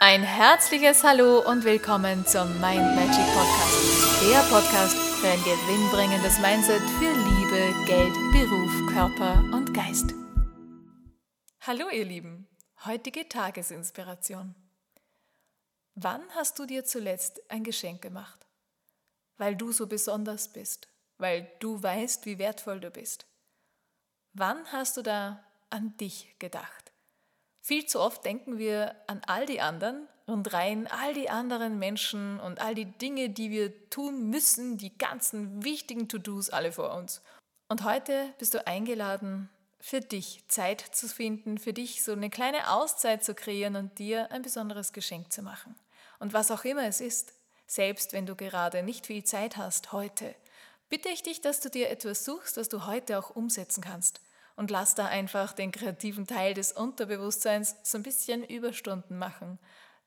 Ein herzliches Hallo und willkommen zum Mind Magic Podcast. Der Podcast für ein gewinnbringendes Mindset für Liebe, Geld, Beruf, Körper und Geist. Hallo ihr Lieben, heutige Tagesinspiration. Wann hast du dir zuletzt ein Geschenk gemacht? Weil du so besonders bist, weil du weißt, wie wertvoll du bist. Wann hast du da an dich gedacht? Viel zu oft denken wir an all die anderen und reihen all die anderen Menschen und all die Dinge, die wir tun müssen, die ganzen wichtigen To-Dos alle vor uns. Und heute bist du eingeladen, für dich Zeit zu finden, für dich so eine kleine Auszeit zu kreieren und dir ein besonderes Geschenk zu machen. Und was auch immer es ist, selbst wenn du gerade nicht viel Zeit hast heute, bitte ich dich, dass du dir etwas suchst, was du heute auch umsetzen kannst und lass da einfach den kreativen Teil des Unterbewusstseins so ein bisschen Überstunden machen.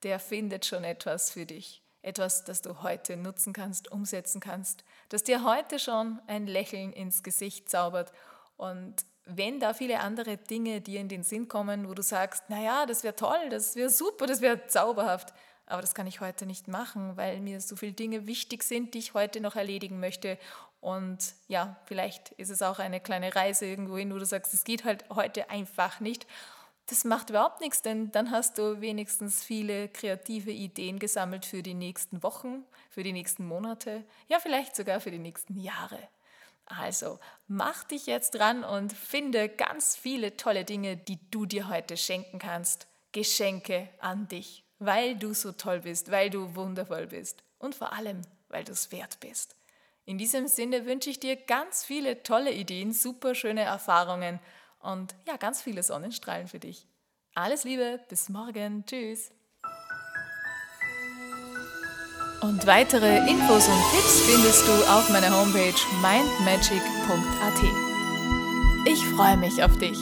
Der findet schon etwas für dich. Etwas, das du heute nutzen kannst, umsetzen kannst, das dir heute schon ein Lächeln ins Gesicht zaubert. Und wenn da viele andere Dinge dir in den Sinn kommen, wo du sagst, naja, das wäre toll, das wäre super, das wäre zauberhaft, aber das kann ich heute nicht machen, weil mir so viele Dinge wichtig sind, die ich heute noch erledigen möchte und ja, vielleicht ist es auch eine kleine Reise irgendwo hin, wo du sagst, es geht halt heute einfach nicht. Das macht überhaupt nichts, denn dann hast du wenigstens viele kreative Ideen gesammelt für die nächsten Wochen, für die nächsten Monate, ja vielleicht sogar für die nächsten Jahre. Also mach dich jetzt dran und finde ganz viele tolle Dinge, die du dir heute schenken kannst. Geschenke an dich, weil du so toll bist, weil du wundervoll bist und vor allem, weil du es wert bist. In diesem Sinne wünsche ich dir ganz viele tolle Ideen, super schöne Erfahrungen und ja, ganz viele Sonnenstrahlen für dich. Alles Liebe, bis morgen, tschüss. Und weitere Infos und Tipps findest du auf meiner Homepage mindmagic.at. Ich freue mich auf dich.